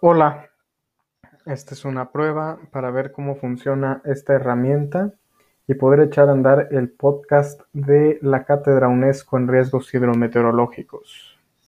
Hola, esta es una prueba para ver cómo funciona esta herramienta y poder echar a andar el podcast de la Cátedra UNESCO en Riesgos Hidrometeorológicos.